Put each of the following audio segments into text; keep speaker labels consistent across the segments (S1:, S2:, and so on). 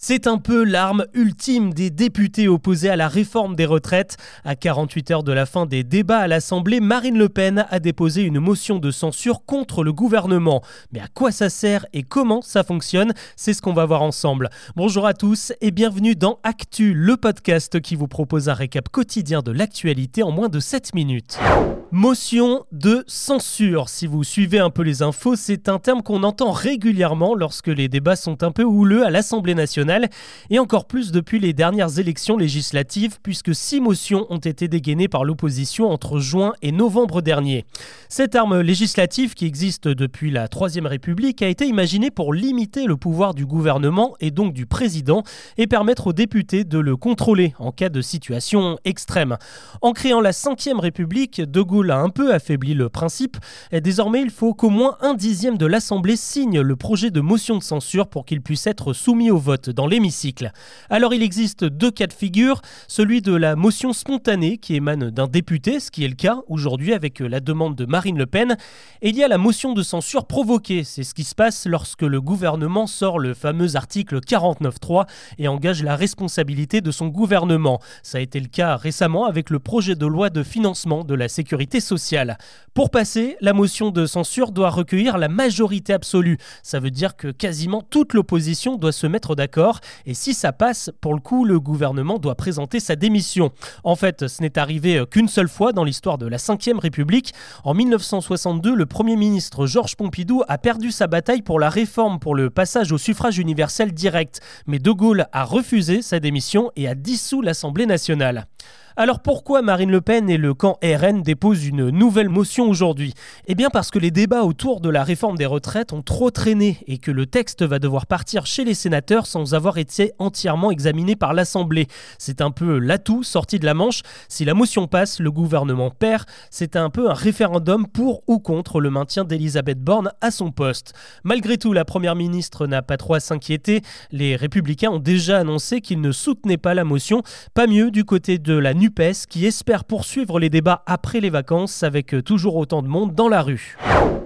S1: C'est un peu l'arme ultime des députés opposés à la réforme des retraites. À 48 heures de la fin des débats à l'Assemblée, Marine Le Pen a déposé une motion de censure contre le gouvernement. Mais à quoi ça sert et comment ça fonctionne? C'est ce qu'on va voir ensemble. Bonjour à tous et bienvenue dans Actu, le podcast qui vous propose un récap quotidien de l'actualité en moins de 7 minutes. Motion de censure. Si vous suivez un peu les infos, c'est un terme qu'on entend régulièrement lorsque les débats sont un peu houleux à l'Assemblée nationale et encore plus depuis les dernières élections législatives, puisque six motions ont été dégainées par l'opposition entre juin et novembre dernier. Cette arme législative, qui existe depuis la Troisième République, a été imaginée pour limiter le pouvoir du gouvernement et donc du président, et permettre aux députés de le contrôler en cas de situation extrême. En créant la Cinquième République, De Gaulle a un peu affaibli le principe, et désormais il faut qu'au moins un dixième de l'Assemblée signe le projet de motion de censure pour qu'il puisse être soumis au vote l'hémicycle. Alors il existe deux cas de figure, celui de la motion spontanée qui émane d'un député, ce qui est le cas aujourd'hui avec la demande de Marine Le Pen, et il y a la motion de censure provoquée, c'est ce qui se passe lorsque le gouvernement sort le fameux article 49.3 et engage la responsabilité de son gouvernement. Ça a été le cas récemment avec le projet de loi de financement de la sécurité sociale. Pour passer, la motion de censure doit recueillir la majorité absolue. Ça veut dire que quasiment toute l'opposition doit se mettre d'accord et si ça passe, pour le coup, le gouvernement doit présenter sa démission. En fait, ce n'est arrivé qu'une seule fois dans l'histoire de la Ve République. En 1962, le Premier ministre Georges Pompidou a perdu sa bataille pour la réforme pour le passage au suffrage universel direct. Mais De Gaulle a refusé sa démission et a dissous l'Assemblée nationale. Alors pourquoi Marine Le Pen et le camp RN déposent une nouvelle motion aujourd'hui? Eh bien parce que les débats autour de la réforme des retraites ont trop traîné et que le texte va devoir partir chez les sénateurs sans avoir été entièrement examiné par l'Assemblée. C'est un peu l'atout sorti de la manche. Si la motion passe, le gouvernement perd. C'est un peu un référendum pour ou contre le maintien d'Elisabeth Borne à son poste. Malgré tout, la Première ministre n'a pas trop à s'inquiéter. Les républicains ont déjà annoncé qu'ils ne soutenaient pas la motion. Pas mieux du côté de la qui espère poursuivre les débats après les vacances avec toujours autant de monde dans la rue.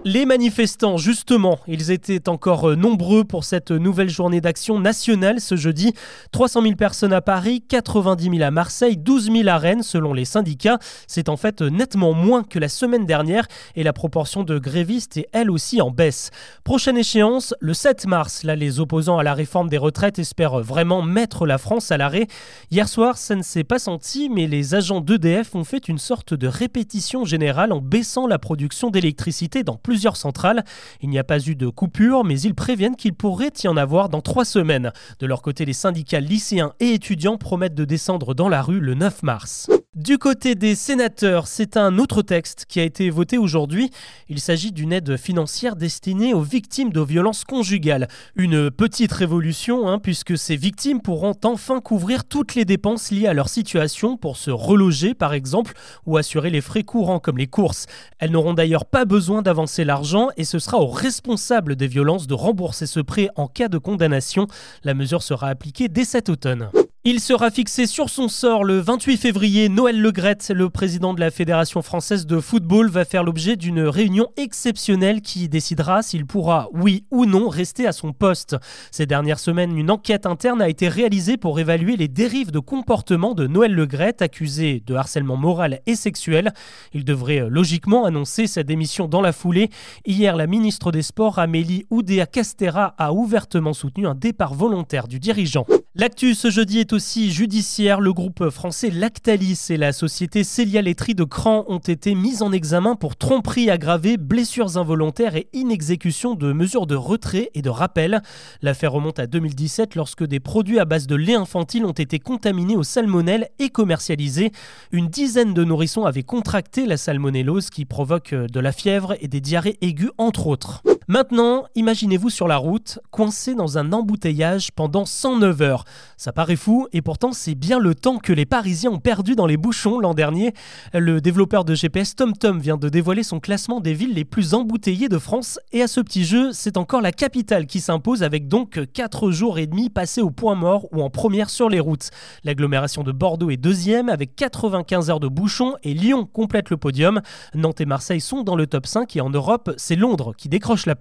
S1: Les manifestants, justement, ils étaient encore euh, nombreux pour cette nouvelle journée d'action nationale ce jeudi. 300 000 personnes à Paris, 90 000 à Marseille, 12 000 à Rennes selon les syndicats. C'est en fait nettement moins que la semaine dernière et la proportion de grévistes est elle aussi en baisse. Prochaine échéance, le 7 mars. Là, les opposants à la réforme des retraites espèrent vraiment mettre la France à l'arrêt. Hier soir, ça ne s'est pas senti, mais les agents d'EDF ont fait une sorte de répétition générale en baissant la production d'électricité dans plus plusieurs centrales. Il n'y a pas eu de coupure, mais ils préviennent qu'il pourrait y en avoir dans trois semaines. De leur côté, les syndicats lycéens et étudiants promettent de descendre dans la rue le 9 mars. Du côté des sénateurs, c'est un autre texte qui a été voté aujourd'hui. Il s'agit d'une aide financière destinée aux victimes de violences conjugales. Une petite révolution, hein, puisque ces victimes pourront enfin couvrir toutes les dépenses liées à leur situation pour se reloger, par exemple, ou assurer les frais courants comme les courses. Elles n'auront d'ailleurs pas besoin d'avancer l'argent et ce sera aux responsables des violences de rembourser ce prêt en cas de condamnation. La mesure sera appliquée dès cet automne. Il sera fixé sur son sort le 28 février. Noël Legrette, le président de la Fédération française de football, va faire l'objet d'une réunion exceptionnelle qui décidera s'il pourra, oui ou non, rester à son poste. Ces dernières semaines, une enquête interne a été réalisée pour évaluer les dérives de comportement de Noël Legrette, accusé de harcèlement moral et sexuel. Il devrait logiquement annoncer sa démission dans la foulée. Hier, la ministre des Sports, Amélie Oudéa Castera, a ouvertement soutenu un départ volontaire du dirigeant. L'actu ce jeudi est aussi judiciaire. Le groupe français Lactalis et la société Célia Laiterie de Cran ont été mis en examen pour tromperie aggravée, blessures involontaires et inexécution de mesures de retrait et de rappel. L'affaire remonte à 2017 lorsque des produits à base de lait infantile ont été contaminés au salmonelle et commercialisés. Une dizaine de nourrissons avaient contracté la salmonellose qui provoque de la fièvre et des diarrhées aiguës entre autres. Maintenant, imaginez-vous sur la route, coincé dans un embouteillage pendant 109 heures. Ça paraît fou, et pourtant c'est bien le temps que les Parisiens ont perdu dans les bouchons l'an dernier. Le développeur de GPS TomTom vient de dévoiler son classement des villes les plus embouteillées de France, et à ce petit jeu, c'est encore la capitale qui s'impose avec donc 4 jours et demi passés au point mort ou en première sur les routes. L'agglomération de Bordeaux est deuxième avec 95 heures de bouchons, et Lyon complète le podium. Nantes et Marseille sont dans le top 5, et en Europe, c'est Londres qui décroche la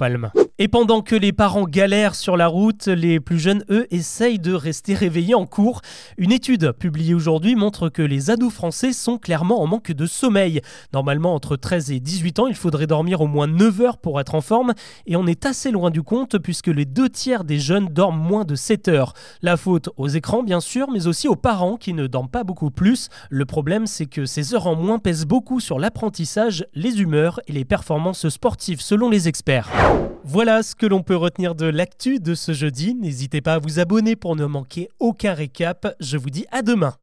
S1: Et pendant que les parents galèrent sur la route, les plus jeunes, eux, essayent de rester réveillés en cours. Une étude publiée aujourd'hui montre que les ados français sont clairement en manque de sommeil. Normalement, entre 13 et 18 ans, il faudrait dormir au moins 9 heures pour être en forme, et on est assez loin du compte puisque les deux tiers des jeunes dorment moins de 7 heures. La faute aux écrans, bien sûr, mais aussi aux parents qui ne dorment pas beaucoup plus. Le problème, c'est que ces heures en moins pèsent beaucoup sur l'apprentissage, les humeurs et les performances sportives, selon les experts. Voilà ce que l'on peut retenir de l'actu de ce jeudi. N'hésitez pas à vous abonner pour ne manquer aucun récap. Je vous dis à demain.